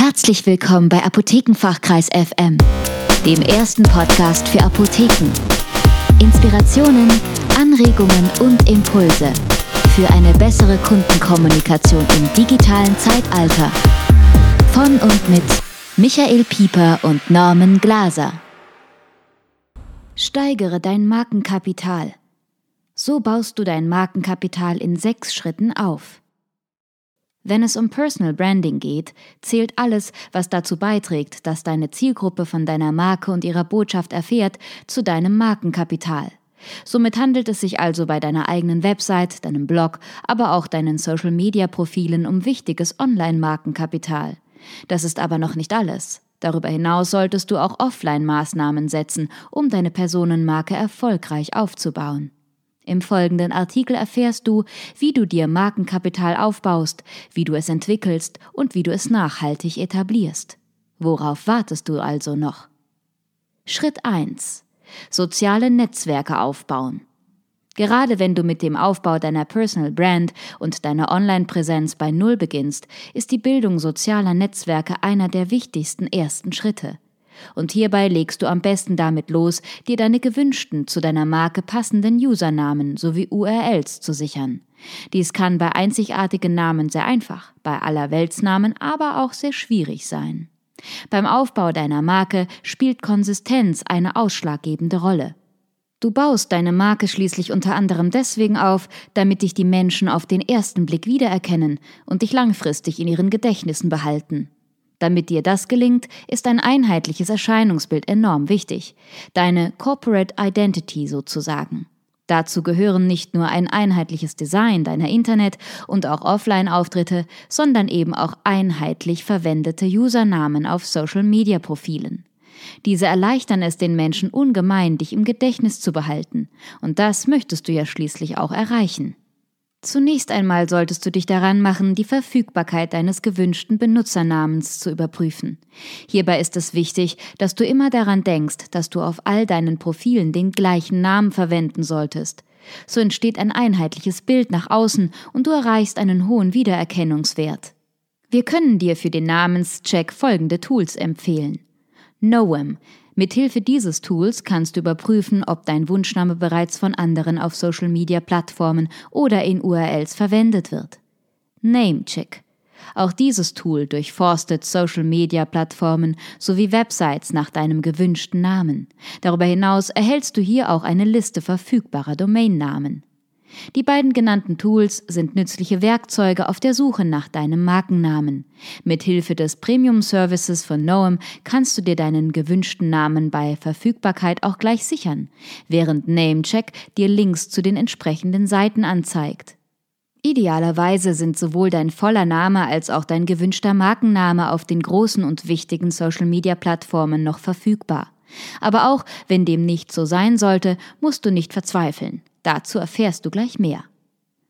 Herzlich willkommen bei Apothekenfachkreis FM, dem ersten Podcast für Apotheken. Inspirationen, Anregungen und Impulse für eine bessere Kundenkommunikation im digitalen Zeitalter. Von und mit Michael Pieper und Norman Glaser. Steigere dein Markenkapital. So baust du dein Markenkapital in sechs Schritten auf. Wenn es um Personal Branding geht, zählt alles, was dazu beiträgt, dass deine Zielgruppe von deiner Marke und ihrer Botschaft erfährt, zu deinem Markenkapital. Somit handelt es sich also bei deiner eigenen Website, deinem Blog, aber auch deinen Social-Media-Profilen um wichtiges Online-Markenkapital. Das ist aber noch nicht alles. Darüber hinaus solltest du auch Offline-Maßnahmen setzen, um deine Personenmarke erfolgreich aufzubauen. Im folgenden Artikel erfährst du, wie du dir Markenkapital aufbaust, wie du es entwickelst und wie du es nachhaltig etablierst. Worauf wartest du also noch? Schritt 1. Soziale Netzwerke aufbauen. Gerade wenn du mit dem Aufbau deiner Personal Brand und deiner Online-Präsenz bei Null beginnst, ist die Bildung sozialer Netzwerke einer der wichtigsten ersten Schritte. Und hierbei legst du am besten damit los, dir deine gewünschten, zu deiner Marke passenden Usernamen sowie URLs zu sichern. Dies kann bei einzigartigen Namen sehr einfach, bei Allerweltsnamen aber auch sehr schwierig sein. Beim Aufbau deiner Marke spielt Konsistenz eine ausschlaggebende Rolle. Du baust deine Marke schließlich unter anderem deswegen auf, damit dich die Menschen auf den ersten Blick wiedererkennen und dich langfristig in ihren Gedächtnissen behalten. Damit dir das gelingt, ist ein einheitliches Erscheinungsbild enorm wichtig, deine Corporate Identity sozusagen. Dazu gehören nicht nur ein einheitliches Design deiner Internet- und auch Offline-Auftritte, sondern eben auch einheitlich verwendete Usernamen auf Social-Media-Profilen. Diese erleichtern es den Menschen ungemein, dich im Gedächtnis zu behalten, und das möchtest du ja schließlich auch erreichen. Zunächst einmal solltest du dich daran machen, die Verfügbarkeit deines gewünschten Benutzernamens zu überprüfen. Hierbei ist es wichtig, dass du immer daran denkst, dass du auf all deinen Profilen den gleichen Namen verwenden solltest. So entsteht ein einheitliches Bild nach außen und du erreichst einen hohen Wiedererkennungswert. Wir können dir für den Namenscheck folgende Tools empfehlen. Noem Mithilfe dieses Tools kannst du überprüfen, ob dein Wunschname bereits von anderen auf Social-Media-Plattformen oder in URLs verwendet wird. Namecheck. Auch dieses Tool durchforstet Social-Media-Plattformen sowie Websites nach deinem gewünschten Namen. Darüber hinaus erhältst du hier auch eine Liste verfügbarer Domainnamen. Die beiden genannten Tools sind nützliche Werkzeuge auf der Suche nach deinem Markennamen. Mit Hilfe des Premium Services von Noem kannst du dir deinen gewünschten Namen bei Verfügbarkeit auch gleich sichern, während Namecheck dir Links zu den entsprechenden Seiten anzeigt. Idealerweise sind sowohl dein voller Name als auch dein gewünschter Markenname auf den großen und wichtigen Social-Media-Plattformen noch verfügbar. Aber auch wenn dem nicht so sein sollte, musst du nicht verzweifeln. Dazu erfährst du gleich mehr.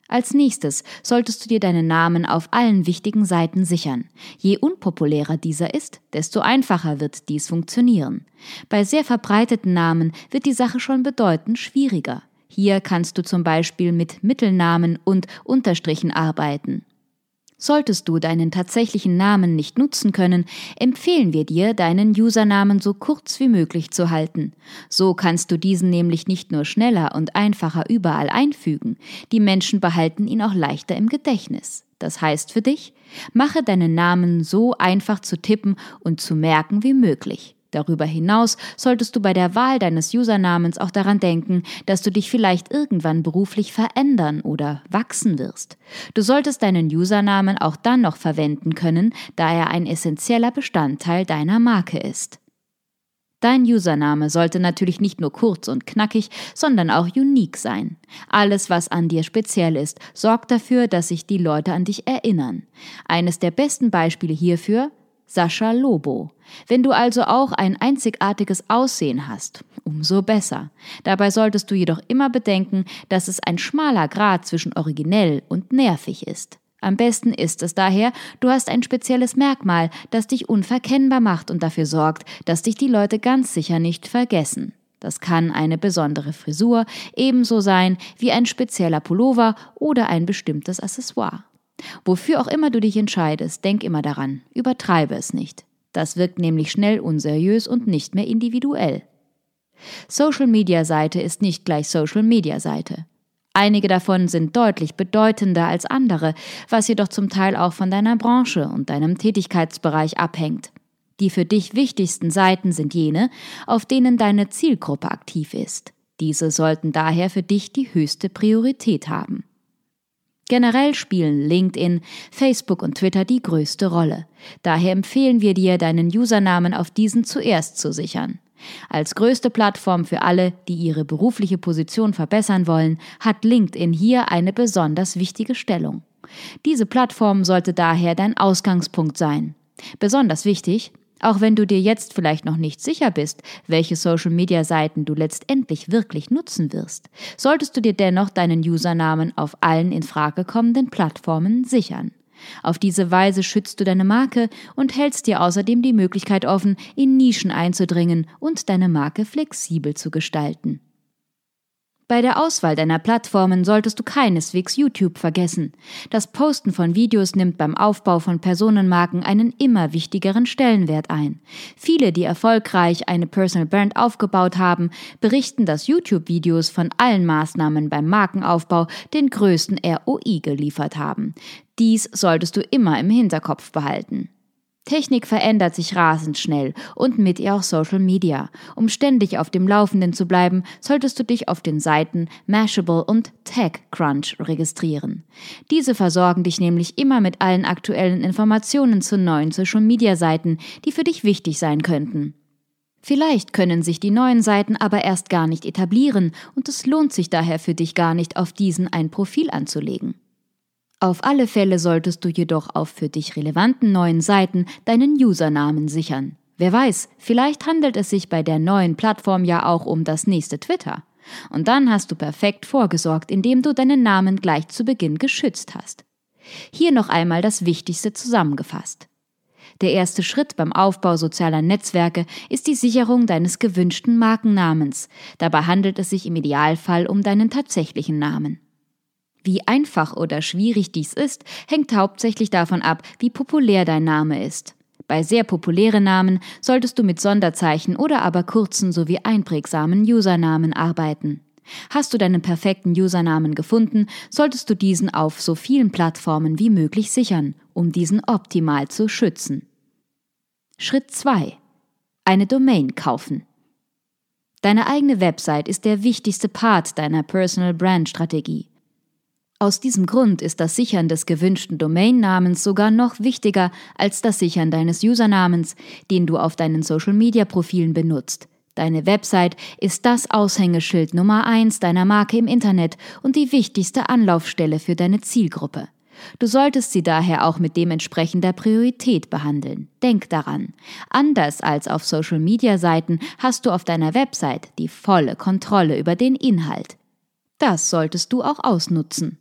Als nächstes solltest du dir deinen Namen auf allen wichtigen Seiten sichern. Je unpopulärer dieser ist, desto einfacher wird dies funktionieren. Bei sehr verbreiteten Namen wird die Sache schon bedeutend schwieriger. Hier kannst du zum Beispiel mit Mittelnamen und Unterstrichen arbeiten. Solltest du deinen tatsächlichen Namen nicht nutzen können, empfehlen wir dir, deinen Usernamen so kurz wie möglich zu halten. So kannst du diesen nämlich nicht nur schneller und einfacher überall einfügen, die Menschen behalten ihn auch leichter im Gedächtnis. Das heißt für dich, mache deinen Namen so einfach zu tippen und zu merken wie möglich. Darüber hinaus solltest du bei der Wahl deines Usernamens auch daran denken, dass du dich vielleicht irgendwann beruflich verändern oder wachsen wirst. Du solltest deinen Usernamen auch dann noch verwenden können, da er ein essentieller Bestandteil deiner Marke ist. Dein Username sollte natürlich nicht nur kurz und knackig, sondern auch unique sein. Alles, was an dir speziell ist, sorgt dafür, dass sich die Leute an dich erinnern. Eines der besten Beispiele hierfür Sascha Lobo. Wenn du also auch ein einzigartiges Aussehen hast, umso besser. Dabei solltest du jedoch immer bedenken, dass es ein schmaler Grad zwischen originell und nervig ist. Am besten ist es daher, du hast ein spezielles Merkmal, das dich unverkennbar macht und dafür sorgt, dass dich die Leute ganz sicher nicht vergessen. Das kann eine besondere Frisur ebenso sein wie ein spezieller Pullover oder ein bestimmtes Accessoire. Wofür auch immer du dich entscheidest, denk immer daran, übertreibe es nicht. Das wirkt nämlich schnell unseriös und nicht mehr individuell. Social Media Seite ist nicht gleich Social Media Seite. Einige davon sind deutlich bedeutender als andere, was jedoch zum Teil auch von deiner Branche und deinem Tätigkeitsbereich abhängt. Die für dich wichtigsten Seiten sind jene, auf denen deine Zielgruppe aktiv ist. Diese sollten daher für dich die höchste Priorität haben. Generell spielen LinkedIn, Facebook und Twitter die größte Rolle. Daher empfehlen wir dir, deinen Usernamen auf diesen zuerst zu sichern. Als größte Plattform für alle, die ihre berufliche Position verbessern wollen, hat LinkedIn hier eine besonders wichtige Stellung. Diese Plattform sollte daher dein Ausgangspunkt sein. Besonders wichtig, auch wenn du dir jetzt vielleicht noch nicht sicher bist, welche Social-Media-Seiten du letztendlich wirklich nutzen wirst, solltest du dir dennoch deinen Usernamen auf allen in Frage kommenden Plattformen sichern. Auf diese Weise schützt du deine Marke und hältst dir außerdem die Möglichkeit offen, in Nischen einzudringen und deine Marke flexibel zu gestalten. Bei der Auswahl deiner Plattformen solltest du keineswegs YouTube vergessen. Das Posten von Videos nimmt beim Aufbau von Personenmarken einen immer wichtigeren Stellenwert ein. Viele, die erfolgreich eine Personal Brand aufgebaut haben, berichten, dass YouTube-Videos von allen Maßnahmen beim Markenaufbau den größten ROI geliefert haben. Dies solltest du immer im Hinterkopf behalten. Technik verändert sich rasend schnell und mit ihr auch Social Media. Um ständig auf dem Laufenden zu bleiben, solltest du dich auf den Seiten Mashable und TechCrunch registrieren. Diese versorgen dich nämlich immer mit allen aktuellen Informationen zu neuen Social Media Seiten, die für dich wichtig sein könnten. Vielleicht können sich die neuen Seiten aber erst gar nicht etablieren und es lohnt sich daher für dich gar nicht, auf diesen ein Profil anzulegen. Auf alle Fälle solltest du jedoch auf für dich relevanten neuen Seiten deinen Usernamen sichern. Wer weiß, vielleicht handelt es sich bei der neuen Plattform ja auch um das nächste Twitter. Und dann hast du perfekt vorgesorgt, indem du deinen Namen gleich zu Beginn geschützt hast. Hier noch einmal das Wichtigste zusammengefasst. Der erste Schritt beim Aufbau sozialer Netzwerke ist die Sicherung deines gewünschten Markennamens. Dabei handelt es sich im Idealfall um deinen tatsächlichen Namen. Wie einfach oder schwierig dies ist, hängt hauptsächlich davon ab, wie populär dein Name ist. Bei sehr populären Namen solltest du mit Sonderzeichen oder aber kurzen sowie einprägsamen Usernamen arbeiten. Hast du deinen perfekten Usernamen gefunden, solltest du diesen auf so vielen Plattformen wie möglich sichern, um diesen optimal zu schützen. Schritt 2. Eine Domain kaufen. Deine eigene Website ist der wichtigste Part deiner Personal Brand Strategie. Aus diesem Grund ist das Sichern des gewünschten Domainnamens sogar noch wichtiger als das Sichern deines Usernamens, den du auf deinen Social-Media-Profilen benutzt. Deine Website ist das Aushängeschild Nummer eins deiner Marke im Internet und die wichtigste Anlaufstelle für deine Zielgruppe. Du solltest sie daher auch mit dementsprechender Priorität behandeln. Denk daran. Anders als auf Social-Media-Seiten hast du auf deiner Website die volle Kontrolle über den Inhalt. Das solltest du auch ausnutzen.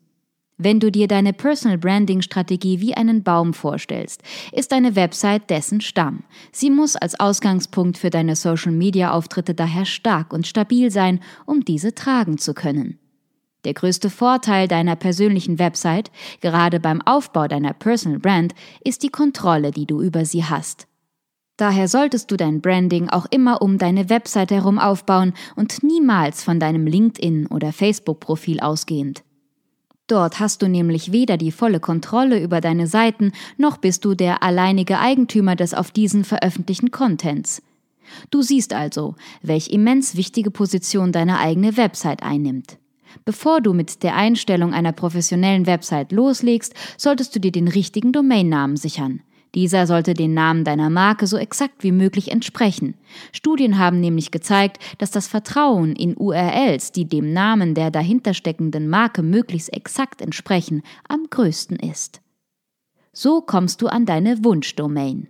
Wenn du dir deine Personal Branding Strategie wie einen Baum vorstellst, ist deine Website dessen Stamm. Sie muss als Ausgangspunkt für deine Social Media Auftritte daher stark und stabil sein, um diese tragen zu können. Der größte Vorteil deiner persönlichen Website, gerade beim Aufbau deiner Personal Brand, ist die Kontrolle, die du über sie hast. Daher solltest du dein Branding auch immer um deine Website herum aufbauen und niemals von deinem LinkedIn oder Facebook-Profil ausgehend. Dort hast du nämlich weder die volle Kontrolle über deine Seiten, noch bist du der alleinige Eigentümer des auf diesen veröffentlichten Contents. Du siehst also, welch immens wichtige Position deine eigene Website einnimmt. Bevor du mit der Einstellung einer professionellen Website loslegst, solltest du dir den richtigen Domainnamen sichern. Dieser sollte den Namen deiner Marke so exakt wie möglich entsprechen. Studien haben nämlich gezeigt, dass das Vertrauen in URLs, die dem Namen der dahintersteckenden Marke möglichst exakt entsprechen, am größten ist. So kommst du an deine Wunschdomain.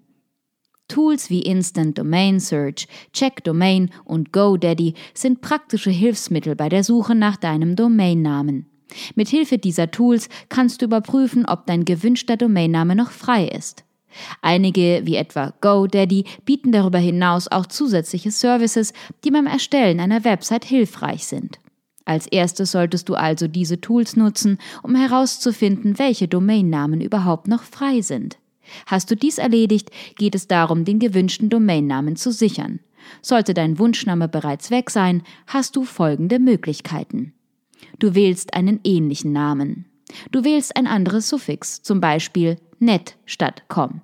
Tools wie Instant Domain Search, Check Domain und GoDaddy sind praktische Hilfsmittel bei der Suche nach deinem Domainnamen. Mithilfe dieser Tools kannst du überprüfen, ob dein gewünschter Domainname noch frei ist. Einige, wie etwa GoDaddy, bieten darüber hinaus auch zusätzliche Services, die beim Erstellen einer Website hilfreich sind. Als erstes solltest du also diese Tools nutzen, um herauszufinden, welche Domainnamen überhaupt noch frei sind. Hast du dies erledigt, geht es darum, den gewünschten Domainnamen zu sichern. Sollte dein Wunschname bereits weg sein, hast du folgende Möglichkeiten. Du wählst einen ähnlichen Namen. Du wählst ein anderes Suffix, zum Beispiel net statt com.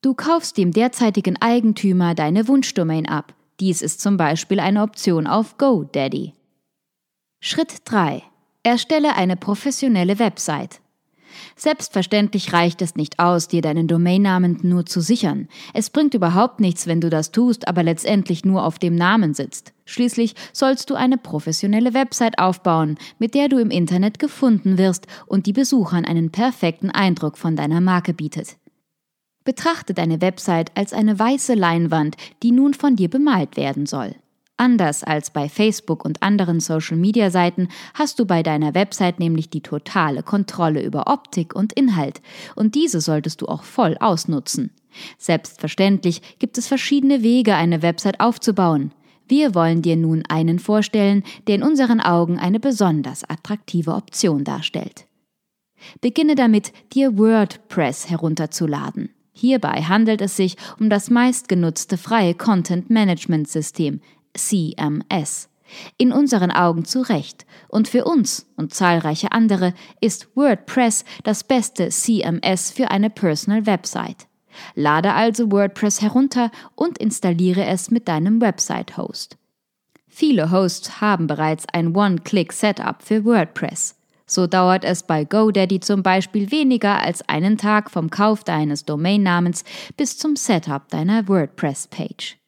Du kaufst dem derzeitigen Eigentümer deine Wunschdomain ab. Dies ist zum Beispiel eine Option auf GoDaddy. Schritt 3. Erstelle eine professionelle Website. Selbstverständlich reicht es nicht aus, dir deinen Domainnamen nur zu sichern. Es bringt überhaupt nichts, wenn du das tust, aber letztendlich nur auf dem Namen sitzt. Schließlich sollst du eine professionelle Website aufbauen, mit der du im Internet gefunden wirst und die Besuchern einen perfekten Eindruck von deiner Marke bietet. Betrachte deine Website als eine weiße Leinwand, die nun von dir bemalt werden soll. Anders als bei Facebook und anderen Social-Media-Seiten hast du bei deiner Website nämlich die totale Kontrolle über Optik und Inhalt, und diese solltest du auch voll ausnutzen. Selbstverständlich gibt es verschiedene Wege, eine Website aufzubauen. Wir wollen dir nun einen vorstellen, der in unseren Augen eine besonders attraktive Option darstellt. Beginne damit, dir WordPress herunterzuladen. Hierbei handelt es sich um das meistgenutzte freie Content Management System, CMS. In unseren Augen zu Recht. Und für uns und zahlreiche andere ist WordPress das beste CMS für eine Personal Website. Lade also WordPress herunter und installiere es mit deinem Website-Host. Viele Hosts haben bereits ein One-Click-Setup für WordPress. So dauert es bei GoDaddy zum Beispiel weniger als einen Tag vom Kauf deines Domainnamens bis zum Setup deiner WordPress-Page.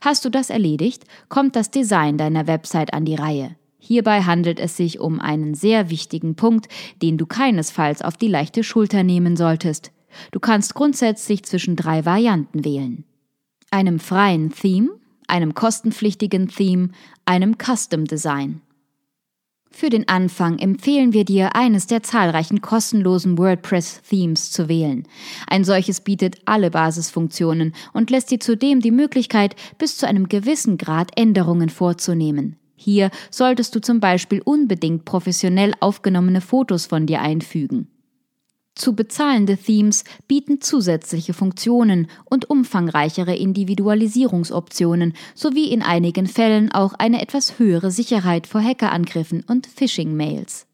Hast du das erledigt, kommt das Design deiner Website an die Reihe. Hierbei handelt es sich um einen sehr wichtigen Punkt, den du keinesfalls auf die leichte Schulter nehmen solltest. Du kannst grundsätzlich zwischen drei Varianten wählen. Einem freien Theme, einem kostenpflichtigen Theme, einem Custom Design. Für den Anfang empfehlen wir dir, eines der zahlreichen kostenlosen WordPress-Themes zu wählen. Ein solches bietet alle Basisfunktionen und lässt dir zudem die Möglichkeit, bis zu einem gewissen Grad Änderungen vorzunehmen. Hier solltest du zum Beispiel unbedingt professionell aufgenommene Fotos von dir einfügen. Zu bezahlende Themes bieten zusätzliche Funktionen und umfangreichere Individualisierungsoptionen sowie in einigen Fällen auch eine etwas höhere Sicherheit vor Hackerangriffen und Phishing-Mails.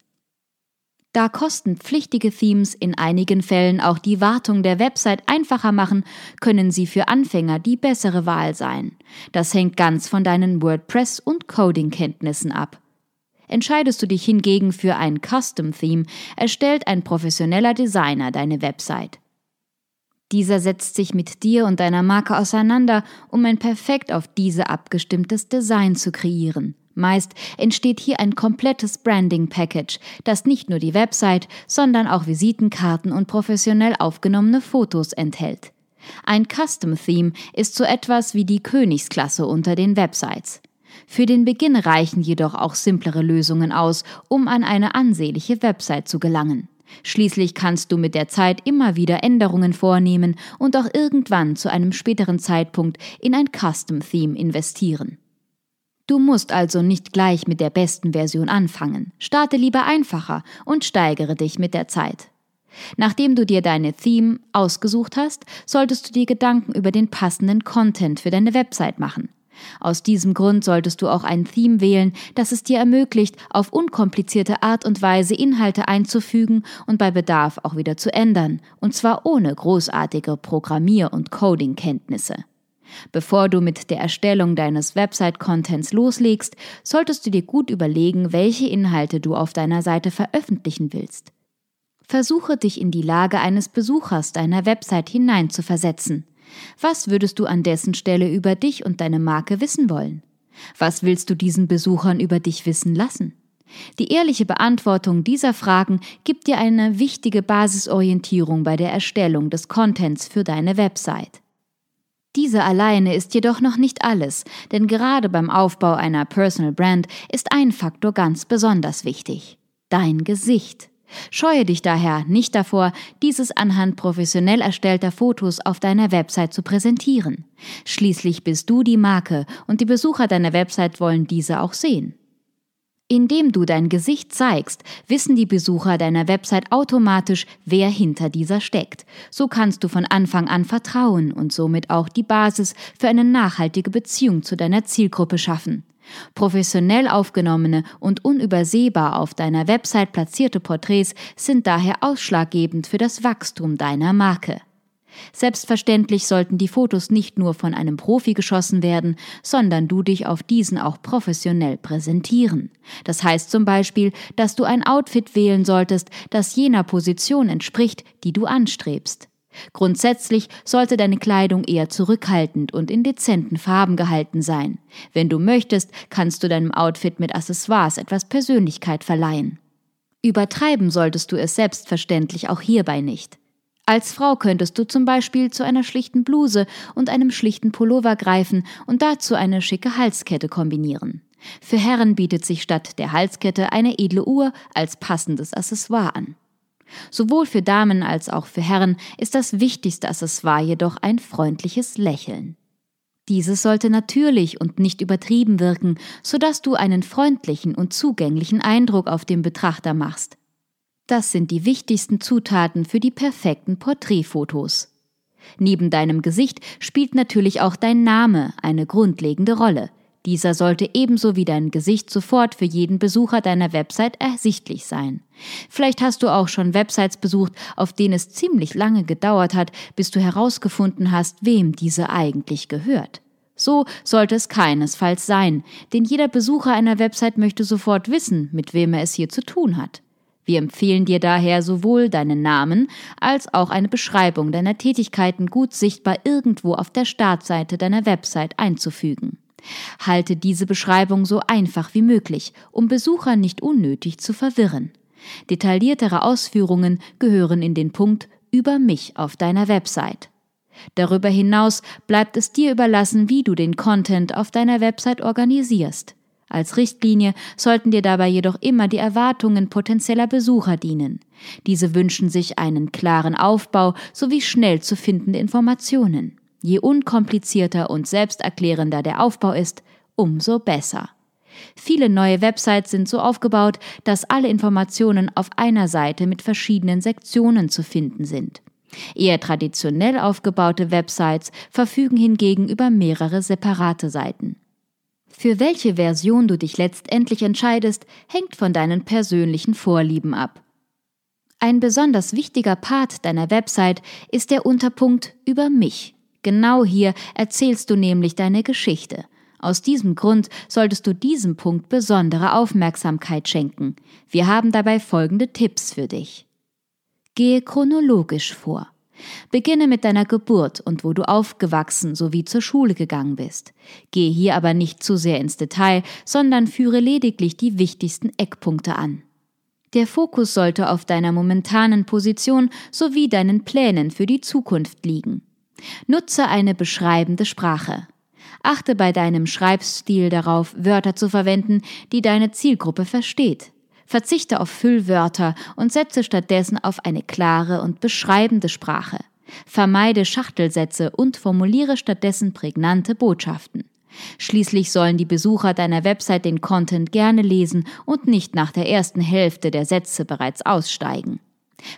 Da kostenpflichtige Themes in einigen Fällen auch die Wartung der Website einfacher machen, können sie für Anfänger die bessere Wahl sein. Das hängt ganz von deinen WordPress- und Coding-Kenntnissen ab. Entscheidest du dich hingegen für ein Custom Theme, erstellt ein professioneller Designer deine Website. Dieser setzt sich mit dir und deiner Marke auseinander, um ein perfekt auf diese abgestimmtes Design zu kreieren. Meist entsteht hier ein komplettes Branding-Package, das nicht nur die Website, sondern auch Visitenkarten und professionell aufgenommene Fotos enthält. Ein Custom Theme ist so etwas wie die Königsklasse unter den Websites. Für den Beginn reichen jedoch auch simplere Lösungen aus, um an eine ansehnliche Website zu gelangen. Schließlich kannst du mit der Zeit immer wieder Änderungen vornehmen und auch irgendwann zu einem späteren Zeitpunkt in ein Custom Theme investieren. Du musst also nicht gleich mit der besten Version anfangen. Starte lieber einfacher und steigere dich mit der Zeit. Nachdem du dir deine Theme ausgesucht hast, solltest du dir Gedanken über den passenden Content für deine Website machen. Aus diesem Grund solltest du auch ein Theme wählen, das es dir ermöglicht, auf unkomplizierte Art und Weise Inhalte einzufügen und bei Bedarf auch wieder zu ändern, und zwar ohne großartige Programmier- und Coding-Kenntnisse. Bevor du mit der Erstellung deines Website-Contents loslegst, solltest du dir gut überlegen, welche Inhalte du auf deiner Seite veröffentlichen willst. Versuche dich in die Lage eines Besuchers deiner Website hineinzuversetzen. Was würdest du an dessen Stelle über dich und deine Marke wissen wollen? Was willst du diesen Besuchern über dich wissen lassen? Die ehrliche Beantwortung dieser Fragen gibt dir eine wichtige Basisorientierung bei der Erstellung des Contents für deine Website. Diese alleine ist jedoch noch nicht alles, denn gerade beim Aufbau einer Personal Brand ist ein Faktor ganz besonders wichtig. Dein Gesicht. Scheue dich daher nicht davor, dieses anhand professionell erstellter Fotos auf deiner Website zu präsentieren. Schließlich bist du die Marke und die Besucher deiner Website wollen diese auch sehen. Indem du dein Gesicht zeigst, wissen die Besucher deiner Website automatisch, wer hinter dieser steckt. So kannst du von Anfang an Vertrauen und somit auch die Basis für eine nachhaltige Beziehung zu deiner Zielgruppe schaffen. Professionell aufgenommene und unübersehbar auf deiner Website platzierte Porträts sind daher ausschlaggebend für das Wachstum deiner Marke. Selbstverständlich sollten die Fotos nicht nur von einem Profi geschossen werden, sondern du dich auf diesen auch professionell präsentieren. Das heißt zum Beispiel, dass du ein Outfit wählen solltest, das jener Position entspricht, die du anstrebst. Grundsätzlich sollte deine Kleidung eher zurückhaltend und in dezenten Farben gehalten sein. Wenn du möchtest, kannst du deinem Outfit mit Accessoires etwas Persönlichkeit verleihen. Übertreiben solltest du es selbstverständlich auch hierbei nicht. Als Frau könntest du zum Beispiel zu einer schlichten Bluse und einem schlichten Pullover greifen und dazu eine schicke Halskette kombinieren. Für Herren bietet sich statt der Halskette eine edle Uhr als passendes Accessoire an. Sowohl für Damen als auch für Herren ist das wichtigste Accessoire jedoch ein freundliches Lächeln. Dieses sollte natürlich und nicht übertrieben wirken, sodass du einen freundlichen und zugänglichen Eindruck auf den Betrachter machst. Das sind die wichtigsten Zutaten für die perfekten Porträtfotos. Neben deinem Gesicht spielt natürlich auch dein Name eine grundlegende Rolle. Dieser sollte ebenso wie dein Gesicht sofort für jeden Besucher deiner Website ersichtlich sein. Vielleicht hast du auch schon Websites besucht, auf denen es ziemlich lange gedauert hat, bis du herausgefunden hast, wem diese eigentlich gehört. So sollte es keinesfalls sein, denn jeder Besucher einer Website möchte sofort wissen, mit wem er es hier zu tun hat. Wir empfehlen dir daher sowohl deinen Namen als auch eine Beschreibung deiner Tätigkeiten gut sichtbar irgendwo auf der Startseite deiner Website einzufügen. Halte diese Beschreibung so einfach wie möglich, um Besucher nicht unnötig zu verwirren. Detailliertere Ausführungen gehören in den Punkt über mich auf deiner Website. Darüber hinaus bleibt es dir überlassen, wie du den Content auf deiner Website organisierst. Als Richtlinie sollten dir dabei jedoch immer die Erwartungen potenzieller Besucher dienen. Diese wünschen sich einen klaren Aufbau sowie schnell zu findende Informationen. Je unkomplizierter und selbsterklärender der Aufbau ist, umso besser. Viele neue Websites sind so aufgebaut, dass alle Informationen auf einer Seite mit verschiedenen Sektionen zu finden sind. Eher traditionell aufgebaute Websites verfügen hingegen über mehrere separate Seiten. Für welche Version du dich letztendlich entscheidest, hängt von deinen persönlichen Vorlieben ab. Ein besonders wichtiger Part deiner Website ist der Unterpunkt über mich. Genau hier erzählst du nämlich deine Geschichte. Aus diesem Grund solltest du diesem Punkt besondere Aufmerksamkeit schenken. Wir haben dabei folgende Tipps für dich. Gehe chronologisch vor. Beginne mit deiner Geburt und wo du aufgewachsen sowie zur Schule gegangen bist. Gehe hier aber nicht zu sehr ins Detail, sondern führe lediglich die wichtigsten Eckpunkte an. Der Fokus sollte auf deiner momentanen Position sowie deinen Plänen für die Zukunft liegen. Nutze eine beschreibende Sprache. Achte bei deinem Schreibstil darauf, Wörter zu verwenden, die deine Zielgruppe versteht. Verzichte auf Füllwörter und setze stattdessen auf eine klare und beschreibende Sprache. Vermeide Schachtelsätze und formuliere stattdessen prägnante Botschaften. Schließlich sollen die Besucher deiner Website den Content gerne lesen und nicht nach der ersten Hälfte der Sätze bereits aussteigen.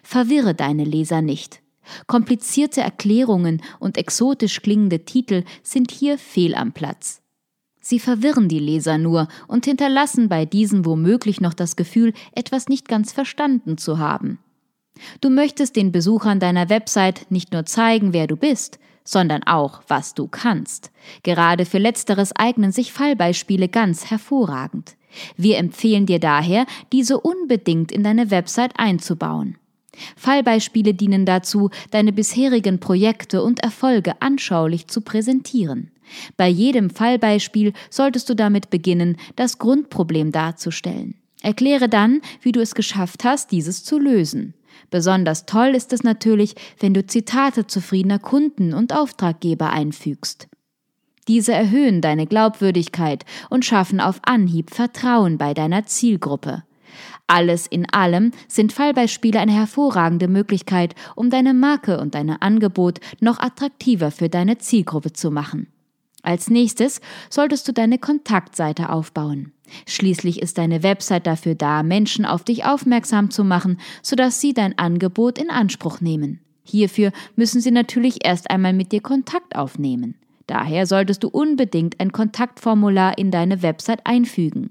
Verwirre deine Leser nicht. Komplizierte Erklärungen und exotisch klingende Titel sind hier fehl am Platz. Sie verwirren die Leser nur und hinterlassen bei diesen womöglich noch das Gefühl, etwas nicht ganz verstanden zu haben. Du möchtest den Besuchern deiner Website nicht nur zeigen, wer du bist, sondern auch, was du kannst. Gerade für letzteres eignen sich Fallbeispiele ganz hervorragend. Wir empfehlen dir daher, diese unbedingt in deine Website einzubauen. Fallbeispiele dienen dazu, deine bisherigen Projekte und Erfolge anschaulich zu präsentieren. Bei jedem Fallbeispiel solltest du damit beginnen, das Grundproblem darzustellen. Erkläre dann, wie du es geschafft hast, dieses zu lösen. Besonders toll ist es natürlich, wenn du Zitate zufriedener Kunden und Auftraggeber einfügst. Diese erhöhen deine Glaubwürdigkeit und schaffen auf Anhieb Vertrauen bei deiner Zielgruppe. Alles in allem sind Fallbeispiele eine hervorragende Möglichkeit, um deine Marke und dein Angebot noch attraktiver für deine Zielgruppe zu machen. Als nächstes solltest du deine Kontaktseite aufbauen. Schließlich ist deine Website dafür da, Menschen auf dich aufmerksam zu machen, sodass sie dein Angebot in Anspruch nehmen. Hierfür müssen sie natürlich erst einmal mit dir Kontakt aufnehmen. Daher solltest du unbedingt ein Kontaktformular in deine Website einfügen.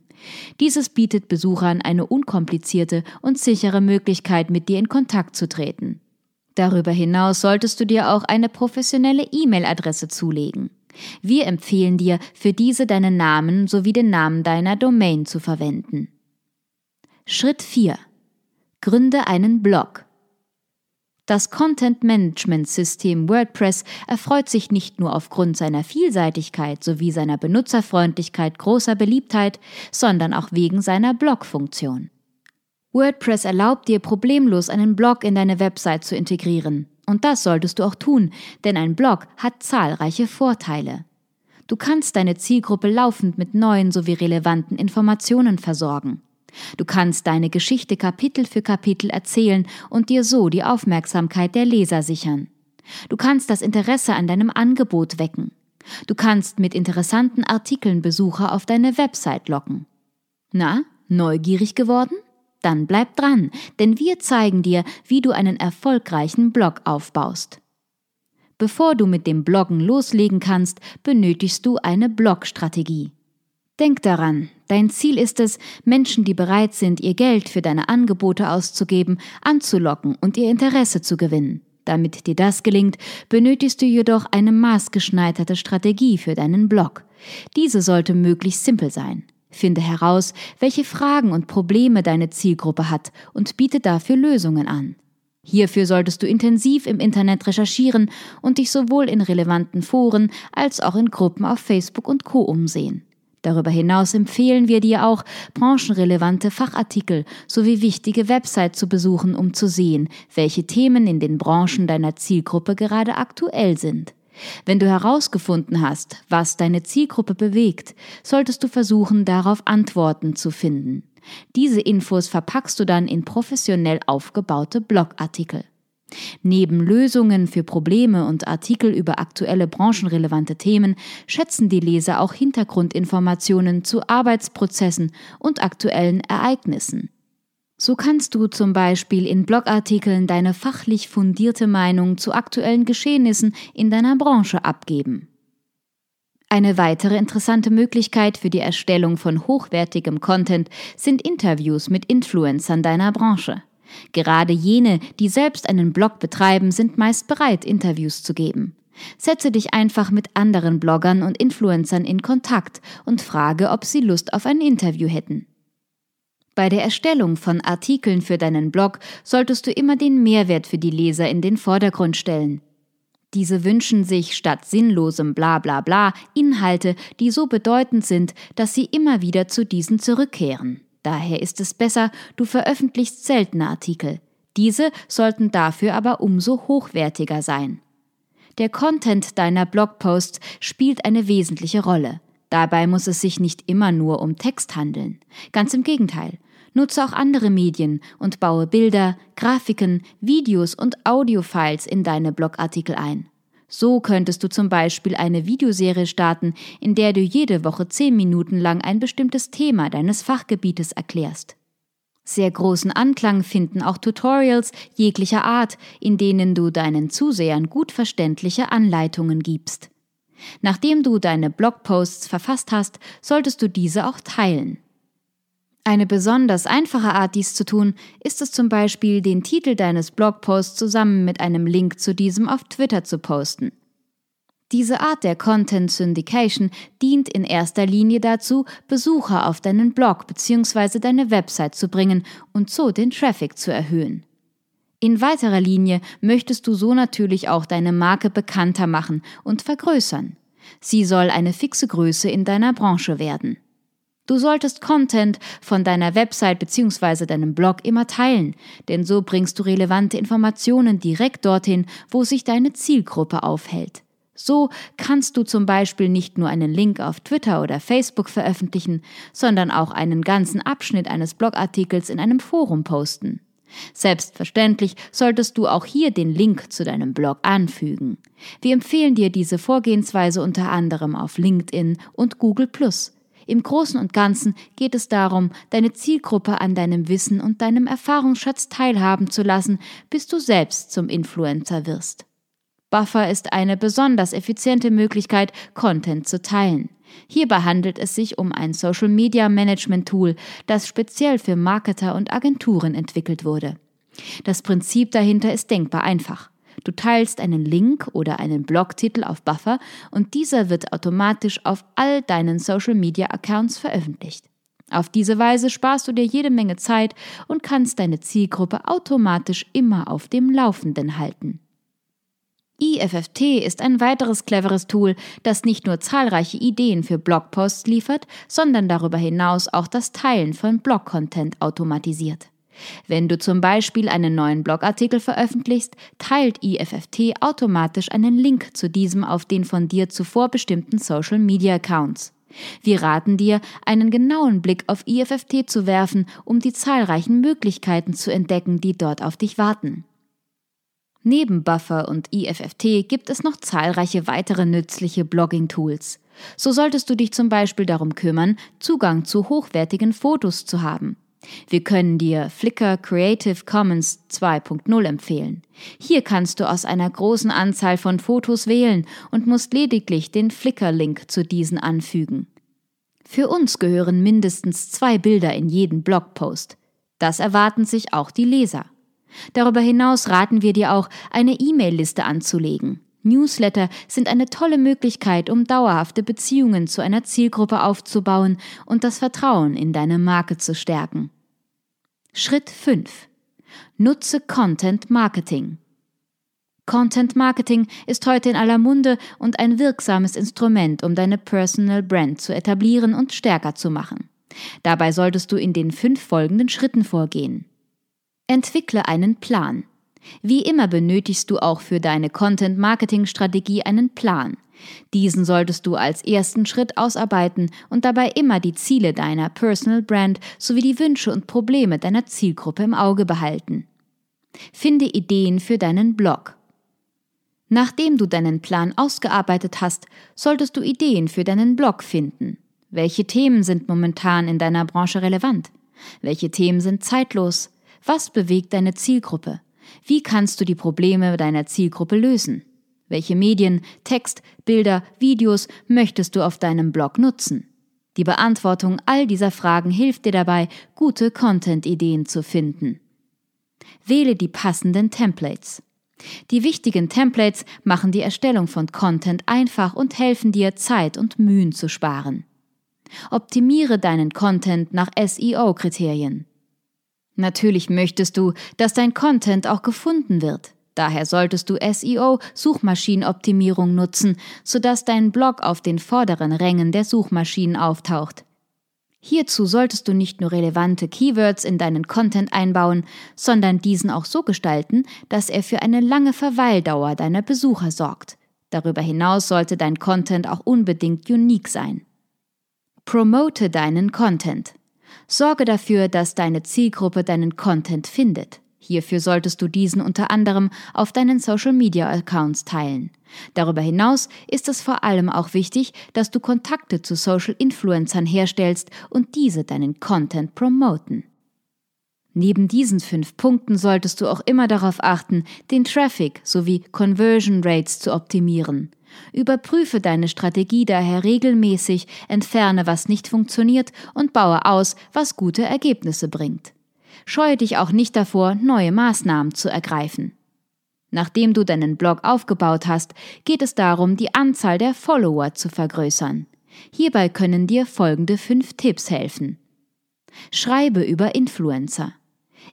Dieses bietet Besuchern eine unkomplizierte und sichere Möglichkeit, mit dir in Kontakt zu treten. Darüber hinaus solltest du dir auch eine professionelle E-Mail-Adresse zulegen. Wir empfehlen dir, für diese deinen Namen sowie den Namen deiner Domain zu verwenden. Schritt 4. Gründe einen Blog. Das Content Management System WordPress erfreut sich nicht nur aufgrund seiner Vielseitigkeit sowie seiner Benutzerfreundlichkeit großer Beliebtheit, sondern auch wegen seiner Blog-Funktion. WordPress erlaubt dir problemlos einen Blog in deine Website zu integrieren. Und das solltest du auch tun, denn ein Blog hat zahlreiche Vorteile. Du kannst deine Zielgruppe laufend mit neuen sowie relevanten Informationen versorgen. Du kannst deine Geschichte Kapitel für Kapitel erzählen und dir so die Aufmerksamkeit der Leser sichern. Du kannst das Interesse an deinem Angebot wecken. Du kannst mit interessanten Artikeln Besucher auf deine Website locken. Na, neugierig geworden? Dann bleib dran, denn wir zeigen dir, wie du einen erfolgreichen Blog aufbaust. Bevor du mit dem Bloggen loslegen kannst, benötigst du eine Blogstrategie. Denk daran, dein Ziel ist es, Menschen, die bereit sind, ihr Geld für deine Angebote auszugeben, anzulocken und ihr Interesse zu gewinnen. Damit dir das gelingt, benötigst du jedoch eine maßgeschneiderte Strategie für deinen Blog. Diese sollte möglichst simpel sein. Finde heraus, welche Fragen und Probleme deine Zielgruppe hat und biete dafür Lösungen an. Hierfür solltest du intensiv im Internet recherchieren und dich sowohl in relevanten Foren als auch in Gruppen auf Facebook und Co umsehen. Darüber hinaus empfehlen wir dir auch, branchenrelevante Fachartikel sowie wichtige Websites zu besuchen, um zu sehen, welche Themen in den Branchen deiner Zielgruppe gerade aktuell sind. Wenn du herausgefunden hast, was deine Zielgruppe bewegt, solltest du versuchen, darauf Antworten zu finden. Diese Infos verpackst du dann in professionell aufgebaute Blogartikel. Neben Lösungen für Probleme und Artikel über aktuelle branchenrelevante Themen schätzen die Leser auch Hintergrundinformationen zu Arbeitsprozessen und aktuellen Ereignissen. So kannst du zum Beispiel in Blogartikeln deine fachlich fundierte Meinung zu aktuellen Geschehnissen in deiner Branche abgeben. Eine weitere interessante Möglichkeit für die Erstellung von hochwertigem Content sind Interviews mit Influencern deiner Branche. Gerade jene, die selbst einen Blog betreiben, sind meist bereit, Interviews zu geben. Setze dich einfach mit anderen Bloggern und Influencern in Kontakt und frage, ob sie Lust auf ein Interview hätten. Bei der Erstellung von Artikeln für deinen Blog solltest du immer den Mehrwert für die Leser in den Vordergrund stellen. Diese wünschen sich statt sinnlosem Bla Bla Inhalte, die so bedeutend sind, dass sie immer wieder zu diesen zurückkehren. Daher ist es besser, du veröffentlichst seltene Artikel. Diese sollten dafür aber umso hochwertiger sein. Der Content deiner Blogposts spielt eine wesentliche Rolle. Dabei muss es sich nicht immer nur um Text handeln. Ganz im Gegenteil. Nutze auch andere Medien und baue Bilder, Grafiken, Videos und Audiofiles in deine Blogartikel ein. So könntest du zum Beispiel eine Videoserie starten, in der du jede Woche zehn Minuten lang ein bestimmtes Thema deines Fachgebietes erklärst. Sehr großen Anklang finden auch Tutorials jeglicher Art, in denen du deinen Zusehern gut verständliche Anleitungen gibst. Nachdem du deine Blogposts verfasst hast, solltest du diese auch teilen. Eine besonders einfache Art, dies zu tun, ist es zum Beispiel, den Titel deines Blogposts zusammen mit einem Link zu diesem auf Twitter zu posten. Diese Art der Content Syndication dient in erster Linie dazu, Besucher auf deinen Blog bzw. deine Website zu bringen und so den Traffic zu erhöhen. In weiterer Linie möchtest du so natürlich auch deine Marke bekannter machen und vergrößern. Sie soll eine fixe Größe in deiner Branche werden. Du solltest Content von deiner Website bzw. deinem Blog immer teilen, denn so bringst du relevante Informationen direkt dorthin, wo sich deine Zielgruppe aufhält. So kannst du zum Beispiel nicht nur einen Link auf Twitter oder Facebook veröffentlichen, sondern auch einen ganzen Abschnitt eines Blogartikels in einem Forum posten. Selbstverständlich solltest du auch hier den Link zu deinem Blog anfügen. Wir empfehlen dir diese Vorgehensweise unter anderem auf LinkedIn und Google Im Großen und Ganzen geht es darum, deine Zielgruppe an deinem Wissen und deinem Erfahrungsschatz teilhaben zu lassen, bis du selbst zum Influencer wirst. Buffer ist eine besonders effiziente Möglichkeit, Content zu teilen. Hierbei handelt es sich um ein Social Media Management Tool, das speziell für Marketer und Agenturen entwickelt wurde. Das Prinzip dahinter ist denkbar einfach. Du teilst einen Link oder einen Blogtitel auf Buffer und dieser wird automatisch auf all deinen Social Media Accounts veröffentlicht. Auf diese Weise sparst du dir jede Menge Zeit und kannst deine Zielgruppe automatisch immer auf dem Laufenden halten. IFFT ist ein weiteres cleveres Tool, das nicht nur zahlreiche Ideen für Blogposts liefert, sondern darüber hinaus auch das Teilen von Blog-Content automatisiert. Wenn du zum Beispiel einen neuen Blogartikel veröffentlichst, teilt IFFT automatisch einen Link zu diesem auf den von dir zuvor bestimmten Social Media Accounts. Wir raten dir, einen genauen Blick auf IFFT zu werfen, um die zahlreichen Möglichkeiten zu entdecken, die dort auf dich warten. Neben Buffer und IFFT gibt es noch zahlreiche weitere nützliche Blogging-Tools. So solltest du dich zum Beispiel darum kümmern, Zugang zu hochwertigen Fotos zu haben. Wir können dir Flickr Creative Commons 2.0 empfehlen. Hier kannst du aus einer großen Anzahl von Fotos wählen und musst lediglich den Flickr-Link zu diesen anfügen. Für uns gehören mindestens zwei Bilder in jeden Blogpost. Das erwarten sich auch die Leser. Darüber hinaus raten wir dir auch, eine E-Mail-Liste anzulegen. Newsletter sind eine tolle Möglichkeit, um dauerhafte Beziehungen zu einer Zielgruppe aufzubauen und das Vertrauen in deine Marke zu stärken. Schritt 5. Nutze Content Marketing. Content Marketing ist heute in aller Munde und ein wirksames Instrument, um deine Personal Brand zu etablieren und stärker zu machen. Dabei solltest du in den fünf folgenden Schritten vorgehen. Entwickle einen Plan. Wie immer benötigst du auch für deine Content-Marketing-Strategie einen Plan. Diesen solltest du als ersten Schritt ausarbeiten und dabei immer die Ziele deiner Personal Brand sowie die Wünsche und Probleme deiner Zielgruppe im Auge behalten. Finde Ideen für deinen Blog. Nachdem du deinen Plan ausgearbeitet hast, solltest du Ideen für deinen Blog finden. Welche Themen sind momentan in deiner Branche relevant? Welche Themen sind zeitlos? Was bewegt deine Zielgruppe? Wie kannst du die Probleme deiner Zielgruppe lösen? Welche Medien, Text, Bilder, Videos möchtest du auf deinem Blog nutzen? Die Beantwortung all dieser Fragen hilft dir dabei, gute Content-Ideen zu finden. Wähle die passenden Templates. Die wichtigen Templates machen die Erstellung von Content einfach und helfen dir, Zeit und Mühen zu sparen. Optimiere deinen Content nach SEO-Kriterien. Natürlich möchtest du, dass dein Content auch gefunden wird. Daher solltest du SEO, Suchmaschinenoptimierung nutzen, sodass dein Blog auf den vorderen Rängen der Suchmaschinen auftaucht. Hierzu solltest du nicht nur relevante Keywords in deinen Content einbauen, sondern diesen auch so gestalten, dass er für eine lange Verweildauer deiner Besucher sorgt. Darüber hinaus sollte dein Content auch unbedingt unique sein. Promote deinen Content. Sorge dafür, dass deine Zielgruppe deinen Content findet. Hierfür solltest du diesen unter anderem auf deinen Social-Media-Accounts teilen. Darüber hinaus ist es vor allem auch wichtig, dass du Kontakte zu Social-Influencern herstellst und diese deinen Content promoten. Neben diesen fünf Punkten solltest du auch immer darauf achten, den Traffic sowie Conversion Rates zu optimieren. Überprüfe deine Strategie daher regelmäßig, entferne, was nicht funktioniert und baue aus, was gute Ergebnisse bringt. Scheue dich auch nicht davor, neue Maßnahmen zu ergreifen. Nachdem du deinen Blog aufgebaut hast, geht es darum, die Anzahl der Follower zu vergrößern. Hierbei können dir folgende fünf Tipps helfen. Schreibe über Influencer.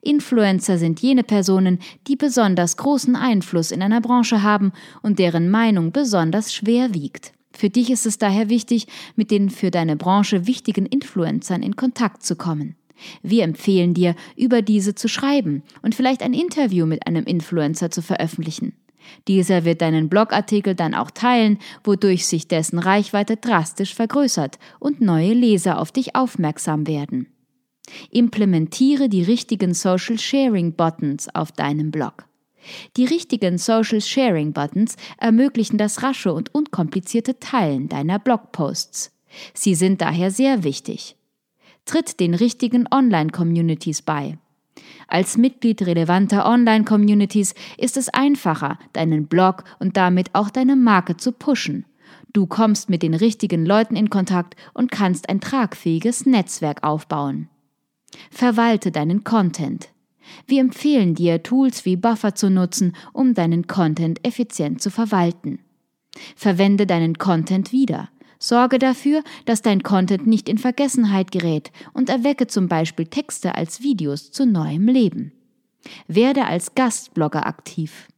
Influencer sind jene Personen, die besonders großen Einfluss in einer Branche haben und deren Meinung besonders schwer wiegt. Für dich ist es daher wichtig, mit den für deine Branche wichtigen Influencern in Kontakt zu kommen. Wir empfehlen dir, über diese zu schreiben und vielleicht ein Interview mit einem Influencer zu veröffentlichen. Dieser wird deinen Blogartikel dann auch teilen, wodurch sich dessen Reichweite drastisch vergrößert und neue Leser auf dich aufmerksam werden. Implementiere die richtigen Social Sharing Buttons auf deinem Blog. Die richtigen Social Sharing Buttons ermöglichen das rasche und unkomplizierte Teilen deiner Blogposts. Sie sind daher sehr wichtig. Tritt den richtigen Online-Communities bei. Als Mitglied relevanter Online-Communities ist es einfacher, deinen Blog und damit auch deine Marke zu pushen. Du kommst mit den richtigen Leuten in Kontakt und kannst ein tragfähiges Netzwerk aufbauen. Verwalte deinen Content. Wir empfehlen dir, Tools wie Buffer zu nutzen, um deinen Content effizient zu verwalten. Verwende deinen Content wieder. Sorge dafür, dass dein Content nicht in Vergessenheit gerät und erwecke zum Beispiel Texte als Videos zu neuem Leben. Werde als Gastblogger aktiv.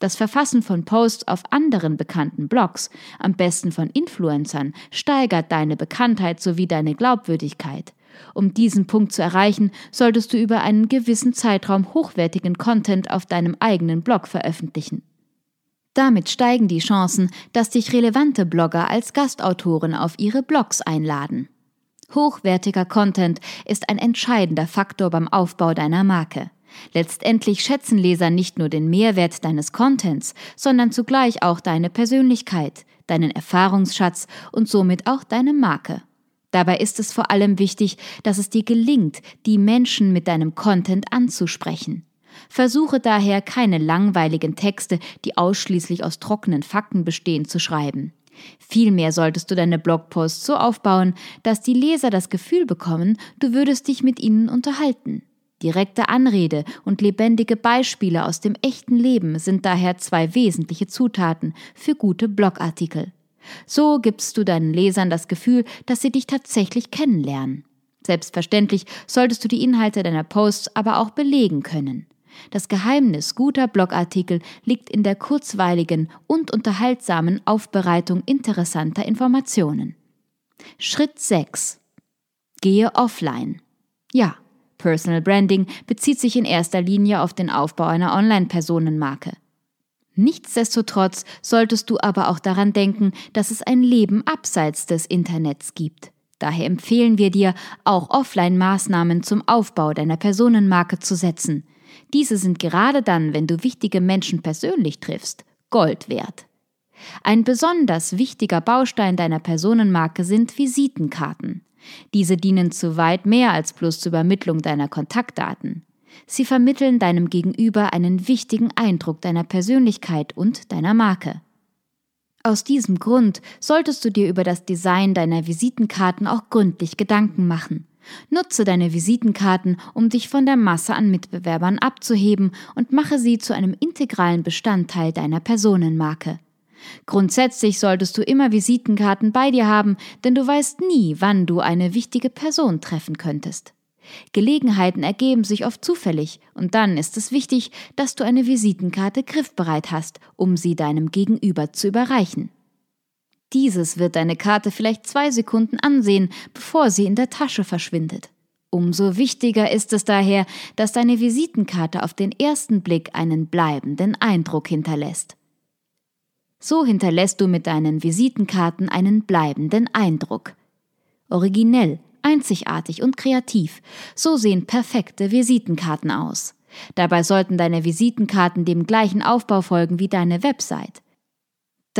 Das Verfassen von Posts auf anderen bekannten Blogs, am besten von Influencern, steigert deine Bekanntheit sowie deine Glaubwürdigkeit. Um diesen Punkt zu erreichen, solltest du über einen gewissen Zeitraum hochwertigen Content auf deinem eigenen Blog veröffentlichen. Damit steigen die Chancen, dass dich relevante Blogger als Gastautoren auf ihre Blogs einladen. Hochwertiger Content ist ein entscheidender Faktor beim Aufbau deiner Marke. Letztendlich schätzen Leser nicht nur den Mehrwert deines Contents, sondern zugleich auch deine Persönlichkeit, deinen Erfahrungsschatz und somit auch deine Marke. Dabei ist es vor allem wichtig, dass es dir gelingt, die Menschen mit deinem Content anzusprechen. Versuche daher keine langweiligen Texte, die ausschließlich aus trockenen Fakten bestehen, zu schreiben. Vielmehr solltest du deine Blogposts so aufbauen, dass die Leser das Gefühl bekommen, du würdest dich mit ihnen unterhalten. Direkte Anrede und lebendige Beispiele aus dem echten Leben sind daher zwei wesentliche Zutaten für gute Blogartikel. So gibst du deinen Lesern das Gefühl, dass sie dich tatsächlich kennenlernen. Selbstverständlich solltest du die Inhalte deiner Posts aber auch belegen können. Das Geheimnis guter Blogartikel liegt in der kurzweiligen und unterhaltsamen Aufbereitung interessanter Informationen. Schritt 6. Gehe offline. Ja, Personal Branding bezieht sich in erster Linie auf den Aufbau einer Online-Personenmarke. Nichtsdestotrotz solltest du aber auch daran denken, dass es ein Leben abseits des Internets gibt. Daher empfehlen wir dir, auch Offline-Maßnahmen zum Aufbau deiner Personenmarke zu setzen. Diese sind gerade dann, wenn du wichtige Menschen persönlich triffst, Gold wert. Ein besonders wichtiger Baustein deiner Personenmarke sind Visitenkarten. Diese dienen zu weit mehr als bloß zur Übermittlung deiner Kontaktdaten. Sie vermitteln deinem Gegenüber einen wichtigen Eindruck deiner Persönlichkeit und deiner Marke. Aus diesem Grund solltest du dir über das Design deiner Visitenkarten auch gründlich Gedanken machen. Nutze deine Visitenkarten, um dich von der Masse an Mitbewerbern abzuheben und mache sie zu einem integralen Bestandteil deiner Personenmarke. Grundsätzlich solltest du immer Visitenkarten bei dir haben, denn du weißt nie, wann du eine wichtige Person treffen könntest. Gelegenheiten ergeben sich oft zufällig, und dann ist es wichtig, dass du eine Visitenkarte griffbereit hast, um sie deinem Gegenüber zu überreichen. Dieses wird deine Karte vielleicht zwei Sekunden ansehen, bevor sie in der Tasche verschwindet. Umso wichtiger ist es daher, dass deine Visitenkarte auf den ersten Blick einen bleibenden Eindruck hinterlässt. So hinterlässt du mit deinen Visitenkarten einen bleibenden Eindruck. Originell, einzigartig und kreativ, so sehen perfekte Visitenkarten aus. Dabei sollten deine Visitenkarten dem gleichen Aufbau folgen wie deine Website.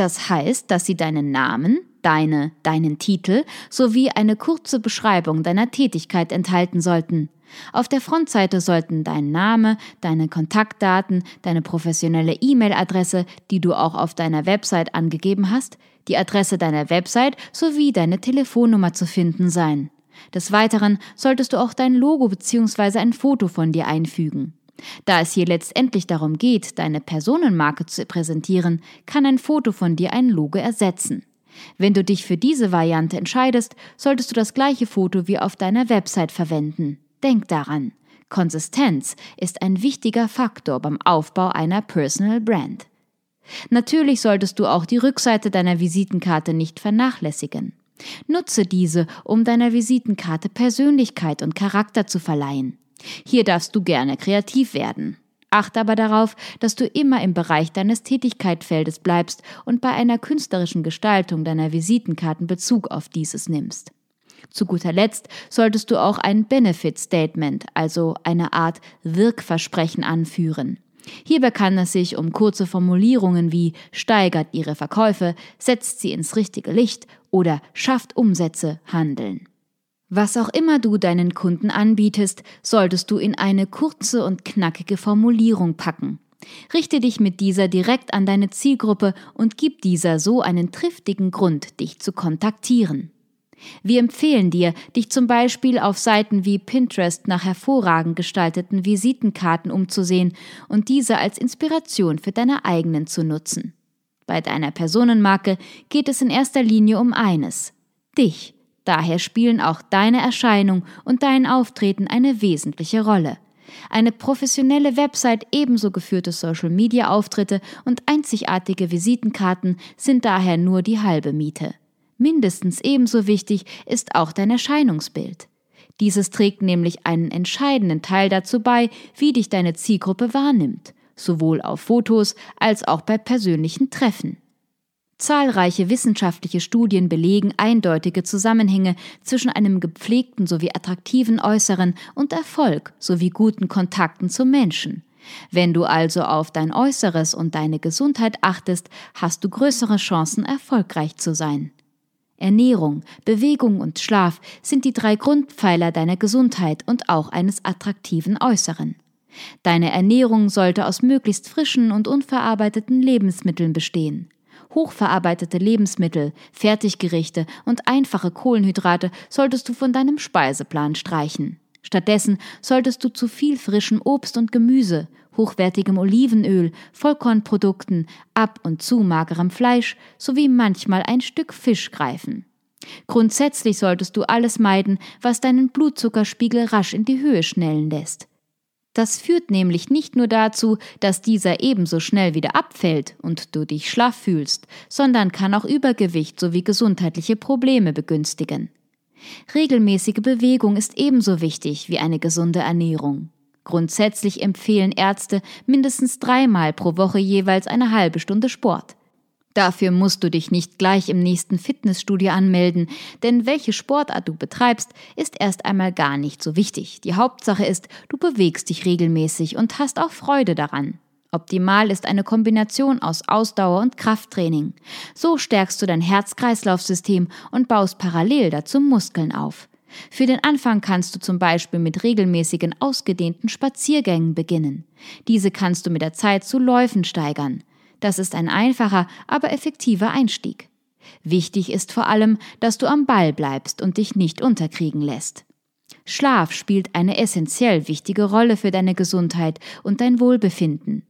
Das heißt, dass sie deinen Namen, deine, deinen Titel sowie eine kurze Beschreibung deiner Tätigkeit enthalten sollten. Auf der Frontseite sollten dein Name, deine Kontaktdaten, deine professionelle E-Mail-Adresse, die du auch auf deiner Website angegeben hast, die Adresse deiner Website sowie deine Telefonnummer zu finden sein. Des Weiteren solltest du auch dein Logo bzw. ein Foto von dir einfügen. Da es hier letztendlich darum geht, deine Personenmarke zu präsentieren, kann ein Foto von dir ein Logo ersetzen. Wenn du dich für diese Variante entscheidest, solltest du das gleiche Foto wie auf deiner Website verwenden. Denk daran, Konsistenz ist ein wichtiger Faktor beim Aufbau einer Personal Brand. Natürlich solltest du auch die Rückseite deiner Visitenkarte nicht vernachlässigen. Nutze diese, um deiner Visitenkarte Persönlichkeit und Charakter zu verleihen. Hier darfst du gerne kreativ werden. Achte aber darauf, dass du immer im Bereich deines Tätigkeitsfeldes bleibst und bei einer künstlerischen Gestaltung deiner Visitenkarten Bezug auf dieses nimmst. Zu guter Letzt solltest du auch ein Benefit Statement, also eine Art Wirkversprechen anführen. Hierbei kann es sich um kurze Formulierungen wie steigert ihre Verkäufe, setzt sie ins richtige Licht oder schafft Umsätze handeln. Was auch immer du deinen Kunden anbietest, solltest du in eine kurze und knackige Formulierung packen. Richte dich mit dieser direkt an deine Zielgruppe und gib dieser so einen triftigen Grund, dich zu kontaktieren. Wir empfehlen dir, dich zum Beispiel auf Seiten wie Pinterest nach hervorragend gestalteten Visitenkarten umzusehen und diese als Inspiration für deine eigenen zu nutzen. Bei deiner Personenmarke geht es in erster Linie um eines, dich. Daher spielen auch deine Erscheinung und dein Auftreten eine wesentliche Rolle. Eine professionelle Website, ebenso geführte Social-Media-Auftritte und einzigartige Visitenkarten sind daher nur die halbe Miete. Mindestens ebenso wichtig ist auch dein Erscheinungsbild. Dieses trägt nämlich einen entscheidenden Teil dazu bei, wie dich deine Zielgruppe wahrnimmt, sowohl auf Fotos als auch bei persönlichen Treffen. Zahlreiche wissenschaftliche Studien belegen eindeutige Zusammenhänge zwischen einem gepflegten sowie attraktiven Äußeren und Erfolg sowie guten Kontakten zum Menschen. Wenn du also auf dein Äußeres und deine Gesundheit achtest, hast du größere Chancen, erfolgreich zu sein. Ernährung, Bewegung und Schlaf sind die drei Grundpfeiler deiner Gesundheit und auch eines attraktiven Äußeren. Deine Ernährung sollte aus möglichst frischen und unverarbeiteten Lebensmitteln bestehen. Hochverarbeitete Lebensmittel, Fertiggerichte und einfache Kohlenhydrate solltest du von deinem Speiseplan streichen. Stattdessen solltest du zu viel frischem Obst und Gemüse, hochwertigem Olivenöl, Vollkornprodukten, ab und zu magerem Fleisch sowie manchmal ein Stück Fisch greifen. Grundsätzlich solltest du alles meiden, was deinen Blutzuckerspiegel rasch in die Höhe schnellen lässt. Das führt nämlich nicht nur dazu, dass dieser ebenso schnell wieder abfällt und du dich schlaff fühlst, sondern kann auch Übergewicht sowie gesundheitliche Probleme begünstigen. Regelmäßige Bewegung ist ebenso wichtig wie eine gesunde Ernährung. Grundsätzlich empfehlen Ärzte mindestens dreimal pro Woche jeweils eine halbe Stunde Sport. Dafür musst du dich nicht gleich im nächsten Fitnessstudio anmelden, denn welche Sportart du betreibst, ist erst einmal gar nicht so wichtig. Die Hauptsache ist, du bewegst dich regelmäßig und hast auch Freude daran. Optimal ist eine Kombination aus Ausdauer und Krafttraining. So stärkst du dein Herz-Kreislauf-System und baust parallel dazu Muskeln auf. Für den Anfang kannst du zum Beispiel mit regelmäßigen ausgedehnten Spaziergängen beginnen. Diese kannst du mit der Zeit zu Läufen steigern. Das ist ein einfacher, aber effektiver Einstieg. Wichtig ist vor allem, dass du am Ball bleibst und dich nicht unterkriegen lässt. Schlaf spielt eine essentiell wichtige Rolle für deine Gesundheit und dein Wohlbefinden.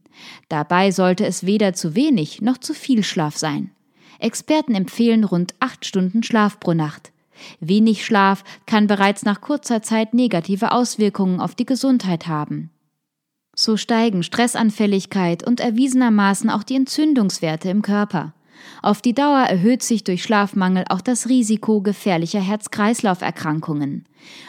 Dabei sollte es weder zu wenig noch zu viel Schlaf sein. Experten empfehlen rund acht Stunden Schlaf pro Nacht. Wenig Schlaf kann bereits nach kurzer Zeit negative Auswirkungen auf die Gesundheit haben. So steigen Stressanfälligkeit und erwiesenermaßen auch die Entzündungswerte im Körper. Auf die Dauer erhöht sich durch Schlafmangel auch das Risiko gefährlicher Herz-Kreislauf-Erkrankungen.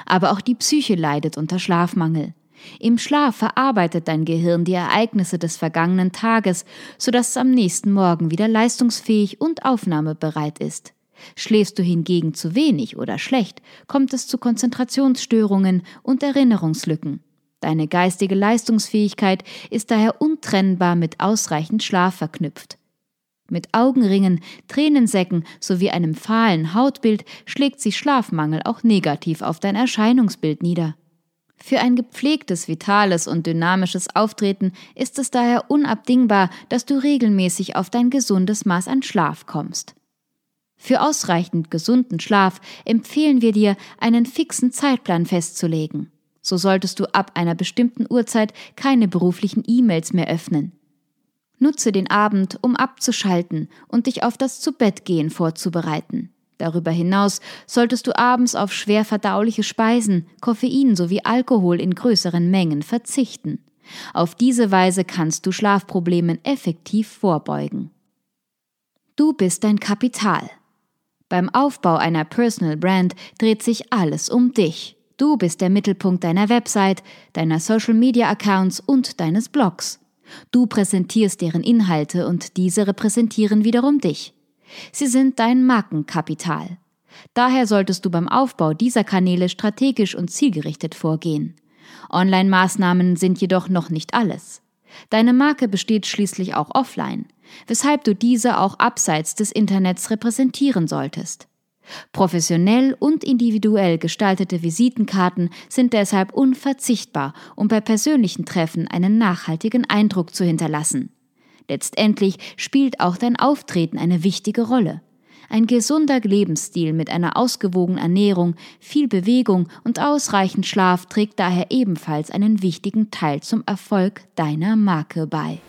Aber auch die Psyche leidet unter Schlafmangel. Im Schlaf verarbeitet dein Gehirn die Ereignisse des vergangenen Tages, sodass es am nächsten Morgen wieder leistungsfähig und aufnahmebereit ist. Schläfst du hingegen zu wenig oder schlecht, kommt es zu Konzentrationsstörungen und Erinnerungslücken. Deine geistige Leistungsfähigkeit ist daher untrennbar mit ausreichend Schlaf verknüpft. Mit Augenringen, Tränensäcken sowie einem fahlen Hautbild schlägt sich Schlafmangel auch negativ auf dein Erscheinungsbild nieder. Für ein gepflegtes, vitales und dynamisches Auftreten ist es daher unabdingbar, dass du regelmäßig auf dein gesundes Maß an Schlaf kommst. Für ausreichend gesunden Schlaf empfehlen wir dir, einen fixen Zeitplan festzulegen. So solltest du ab einer bestimmten Uhrzeit keine beruflichen E-Mails mehr öffnen. Nutze den Abend, um abzuschalten und dich auf das Zubettgehen vorzubereiten. Darüber hinaus solltest du abends auf schwer verdauliche Speisen, Koffein sowie Alkohol in größeren Mengen verzichten. Auf diese Weise kannst du Schlafproblemen effektiv vorbeugen. Du bist dein Kapital. Beim Aufbau einer Personal Brand dreht sich alles um dich. Du bist der Mittelpunkt deiner Website, deiner Social Media Accounts und deines Blogs. Du präsentierst deren Inhalte und diese repräsentieren wiederum dich. Sie sind dein Markenkapital. Daher solltest du beim Aufbau dieser Kanäle strategisch und zielgerichtet vorgehen. Online-Maßnahmen sind jedoch noch nicht alles. Deine Marke besteht schließlich auch offline, weshalb du diese auch abseits des Internets repräsentieren solltest. Professionell und individuell gestaltete Visitenkarten sind deshalb unverzichtbar, um bei persönlichen Treffen einen nachhaltigen Eindruck zu hinterlassen. Letztendlich spielt auch dein Auftreten eine wichtige Rolle. Ein gesunder Lebensstil mit einer ausgewogenen Ernährung, viel Bewegung und ausreichend Schlaf trägt daher ebenfalls einen wichtigen Teil zum Erfolg deiner Marke bei.